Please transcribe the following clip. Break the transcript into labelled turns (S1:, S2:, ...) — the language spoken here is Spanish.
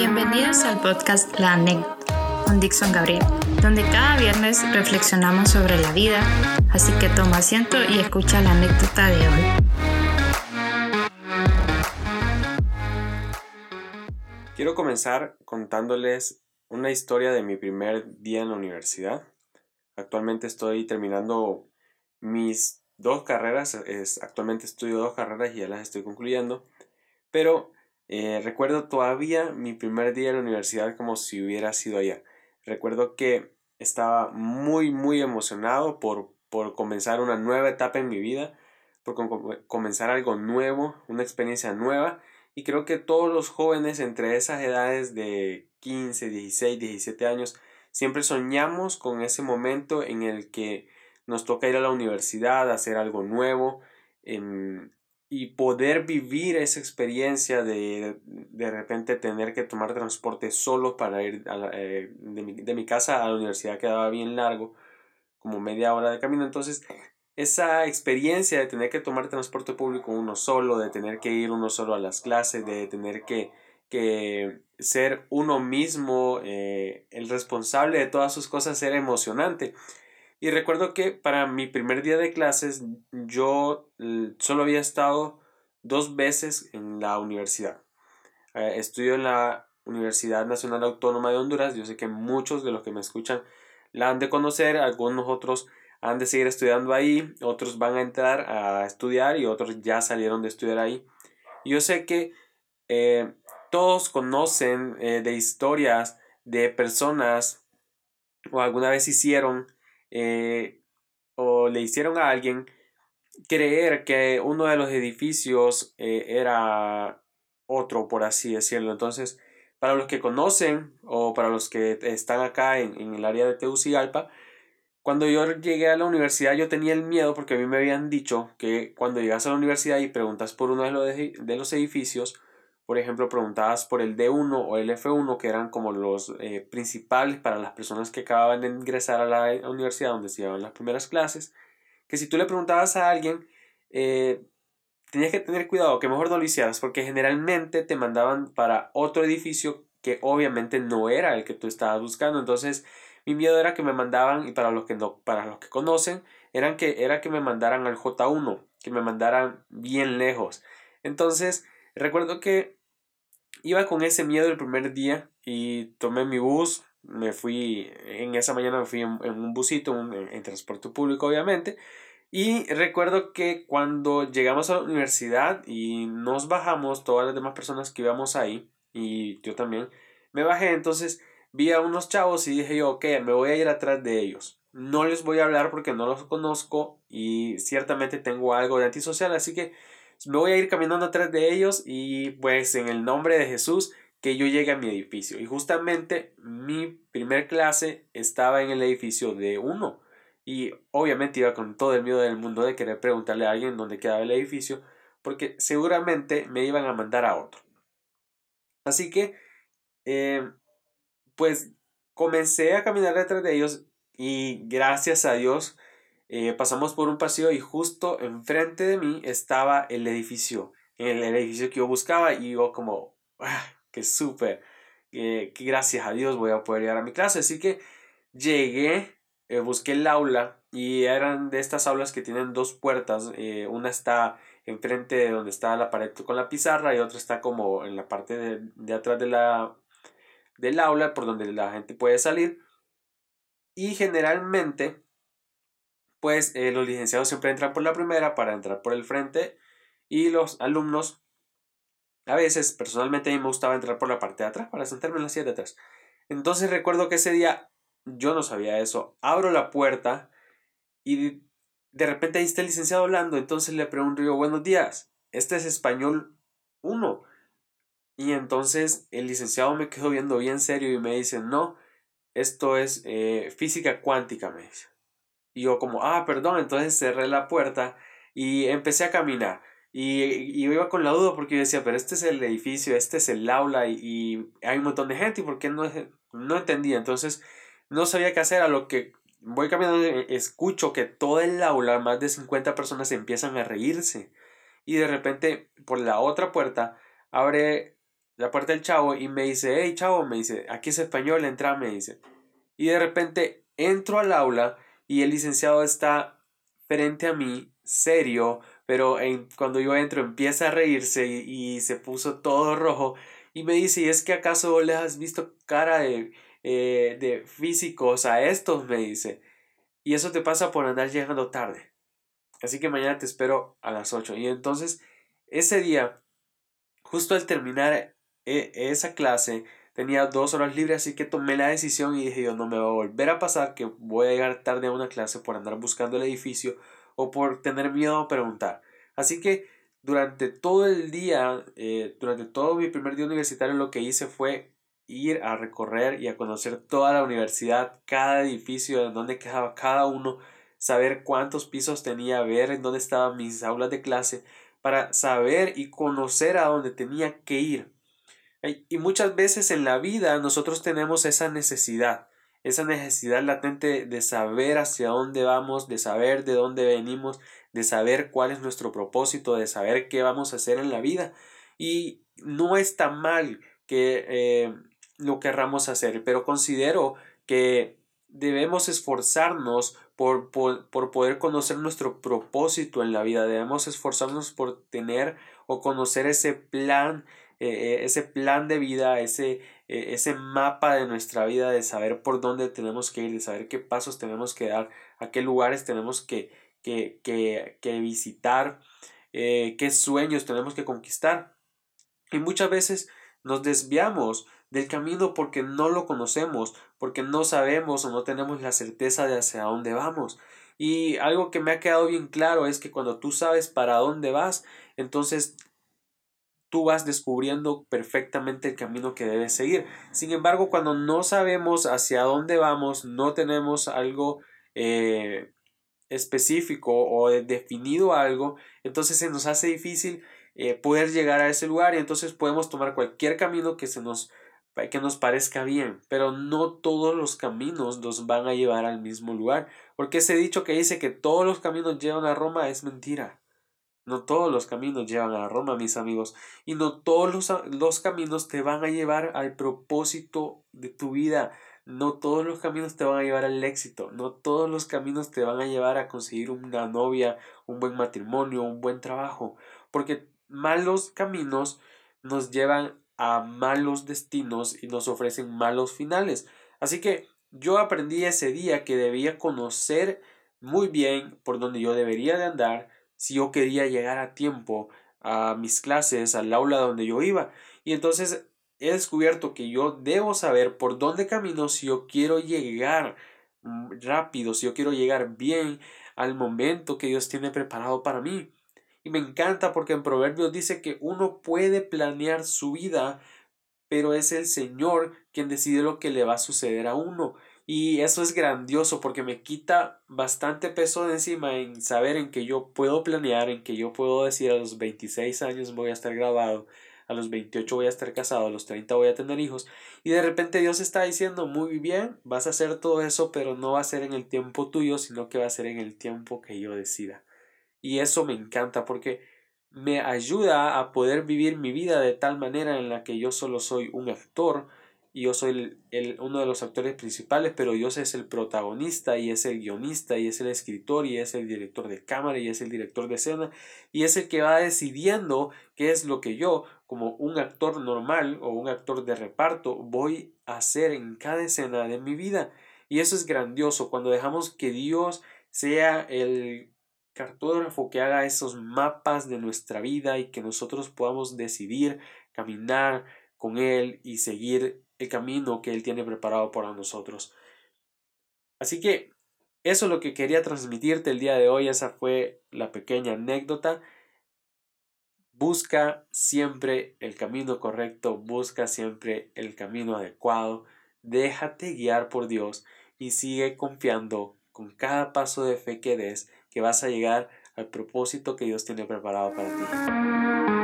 S1: Bienvenidos al podcast La Anécdota con Dixon Gabriel, donde cada viernes reflexionamos sobre la vida, así que toma asiento y escucha la anécdota de hoy.
S2: Quiero comenzar contándoles una historia de mi primer día en la universidad. Actualmente estoy terminando mis dos carreras, es, actualmente estudio dos carreras y ya las estoy concluyendo, pero eh, recuerdo todavía mi primer día en la universidad como si hubiera sido allá. Recuerdo que estaba muy, muy emocionado por, por comenzar una nueva etapa en mi vida, por comenzar algo nuevo, una experiencia nueva. Y creo que todos los jóvenes entre esas edades de 15, 16, 17 años, siempre soñamos con ese momento en el que nos toca ir a la universidad, hacer algo nuevo, en, y poder vivir esa experiencia de de repente tener que tomar transporte solo para ir eh, de, mi, de, mi, casa a la universidad quedaba bien largo, como media hora de camino. Entonces, esa experiencia de tener que tomar transporte público uno solo, de tener que ir uno solo a las clases, de tener que, que ser uno mismo eh, el responsable de todas sus cosas era emocionante. Y recuerdo que para mi primer día de clases yo solo había estado dos veces en la universidad. Eh, estudio en la Universidad Nacional Autónoma de Honduras. Yo sé que muchos de los que me escuchan la han de conocer, algunos otros han de seguir estudiando ahí, otros van a entrar a estudiar y otros ya salieron de estudiar ahí. Yo sé que eh, todos conocen eh, de historias de personas o alguna vez hicieron eh, o le hicieron a alguien creer que uno de los edificios eh, era otro, por así decirlo. Entonces, para los que conocen o para los que están acá en, en el área de Tegucigalpa, cuando yo llegué a la universidad yo tenía el miedo porque a mí me habían dicho que cuando llegas a la universidad y preguntas por uno de los, de los edificios, por ejemplo, preguntabas por el D1 o el F1, que eran como los eh, principales para las personas que acababan de ingresar a la universidad donde se llevaban las primeras clases, que si tú le preguntabas a alguien, eh, tenías que tener cuidado, que mejor no lo hicieras, porque generalmente te mandaban para otro edificio que obviamente no era el que tú estabas buscando. Entonces, mi miedo era que me mandaban, y para los que no, para los que conocen, eran que, era que me mandaran al J1, que me mandaran bien lejos. Entonces, recuerdo que iba con ese miedo el primer día y tomé mi bus, me fui, en esa mañana me fui en, un busito, en, transporte público obviamente, y recuerdo que cuando llegamos a la universidad y nos bajamos, todas las demás personas que íbamos ahí, y yo también, me bajé, entonces vi a unos chavos y dije yo, ok, me voy a ir atrás de ellos. No les voy a hablar porque no los conozco y ciertamente tengo algo de antisocial, así que me voy a ir caminando atrás de ellos y pues en el nombre de Jesús que yo llegue a mi edificio. Y justamente mi primer clase estaba en el edificio de uno. Y obviamente iba con todo el miedo del mundo de querer preguntarle a alguien dónde quedaba el edificio, porque seguramente me iban a mandar a otro. Así que, eh, pues comencé a caminar detrás de ellos y gracias a Dios eh, pasamos por un pasillo y justo enfrente de mí estaba el edificio, el, edificio que yo buscaba y yo como, ah, qué súper, que gracias a Dios voy a poder llegar a mi clase. Así que llegué, eh, busqué el aula y eran de estas aulas que tienen dos puertas, eh, una está enfrente de donde está la pared con la pizarra y otra está como en la parte de, atrás de la, del aula por donde la gente puede salir. Y generalmente pues eh, los licenciados siempre entran por la primera para entrar por el frente y los alumnos, a veces personalmente a mí me gustaba entrar por la parte de atrás para sentarme en la silla de atrás. Entonces recuerdo que ese día yo no sabía eso, abro la puerta y de repente ahí está el licenciado hablando, entonces le pregunto yo, buenos días, este es español 1. Y entonces el licenciado me quedó viendo bien serio y me dice, no, esto es eh, física cuántica, me dice. Y yo como, ah, perdón, entonces cerré la puerta y empecé a caminar. Y, y yo iba con la duda porque yo decía, pero este es el edificio, este es el aula y, hay un montón de gente y por qué no, no entendía. Entonces no sabía qué hacer, a lo que voy caminando escucho que todo el aula, más de 50 personas empiezan a reírse. Y de repente por la otra puerta abre la puerta del chavo y me dice, hey chavo, me dice, aquí es español, entra, me dice. Y de repente entro al aula y el licenciado está frente a mí, serio, pero cuando yo entro empieza a reírse y, se puso todo rojo y me dice, ¿y es que acaso le has visto cara de, eh, de físicos a estos? me dice. Y eso te pasa por andar llegando tarde. Así que mañana te espero a las 8. Y entonces, ese día, justo al terminar e, esa clase, tenía dos horas libres, así que tomé la decisión y dije yo, no me va a volver a pasar que voy a llegar tarde a una clase por andar buscando el edificio o por tener miedo a preguntar. Así que durante todo el día, eh, durante todo mi primer día universitario, lo que hice fue ir a recorrer y a conocer toda la universidad, cada edificio, en dónde quedaba cada uno, saber cuántos pisos tenía, ver en dónde estaban mis aulas de clase, para saber y conocer a dónde tenía que ir. Y muchas veces en la vida nosotros tenemos esa necesidad, esa necesidad latente de saber hacia dónde vamos, de saber de dónde venimos, de saber cuál es nuestro propósito, de saber qué vamos a hacer en la vida. Y no está mal que eh, lo querramos hacer, pero considero que debemos esforzarnos por, por, poder conocer nuestro propósito en la vida, debemos esforzarnos por tener o conocer ese plan, eh, eh, ese plan de vida, ese, eh, ese mapa de nuestra vida, de saber por dónde tenemos que ir, de saber qué pasos tenemos que dar, a qué lugares tenemos que, que, que, que visitar, qué sueños tenemos que conquistar. Y muchas veces nos desviamos del camino porque no lo conocemos, porque no sabemos o no tenemos la certeza de hacia dónde vamos. Y algo que me ha quedado bien claro es que cuando tú sabes para dónde vas, entonces tú vas descubriendo perfectamente el camino que debes seguir. Sin embargo, cuando no sabemos hacia dónde vamos, no tenemos algo eh, específico o definido algo, entonces se nos hace difícil eh, poder llegar a ese lugar y entonces podemos tomar cualquier camino que se nos que nos parezca bien, pero no todos los caminos nos van a llevar al mismo lugar, porque ese dicho que dice que todos los caminos llevan a Roma es mentira. No todos los caminos llevan a Roma, mis amigos, y no todos los, los caminos te van a llevar al propósito de tu vida. No todos los caminos te van a llevar al éxito, no todos los caminos te van a llevar a conseguir una novia, un buen matrimonio, un buen trabajo, porque malos caminos nos llevan a malos destinos y nos ofrecen malos finales. Así que yo aprendí ese día que debía conocer muy bien por donde yo debería de andar si yo quería llegar a tiempo a mis clases, al aula donde yo iba. Y entonces he descubierto que yo debo saber por dónde camino si yo quiero llegar mm, rápido, si yo quiero llegar bien al momento que Dios tiene preparado para mí. Y me encanta porque en Proverbios dice que uno puede planear su vida, pero es el Señor quien decide lo que le va a suceder a uno. Y eso es grandioso porque me quita bastante peso de encima en saber en que yo puedo planear, en que yo puedo decir a los 26 años voy a estar grabado, a los 28 voy a estar casado, a los 30 voy a tener hijos. Y de repente Dios está diciendo, muy bien, vas a hacer todo eso, pero no va a ser en el tiempo tuyo, sino que va a ser en el tiempo que yo decida. Y eso me encanta porque me ayuda a poder vivir mi vida de tal manera en la que yo solo soy un actor y yo soy el, uno de los actores principales, pero Dios es el protagonista y es el guionista y es el escritor y es el director de cámara y es el director de escena y es el que va decidiendo qué es lo que yo como un actor normal o un actor de reparto voy a hacer en cada escena de mi vida. Y eso es grandioso cuando dejamos que Dios sea el cartógrafo que haga esos mapas de nuestra vida y que nosotros podamos decidir caminar con Él y seguir el camino que Él tiene preparado para nosotros. Así que eso es lo que quería transmitirte el día de hoy, esa fue la pequeña anécdota. Busca siempre el camino correcto, busca siempre el camino adecuado, déjate guiar por Dios y sigue confiando con cada paso de fe que des que vas a llegar al propósito que Dios tiene preparado para ti.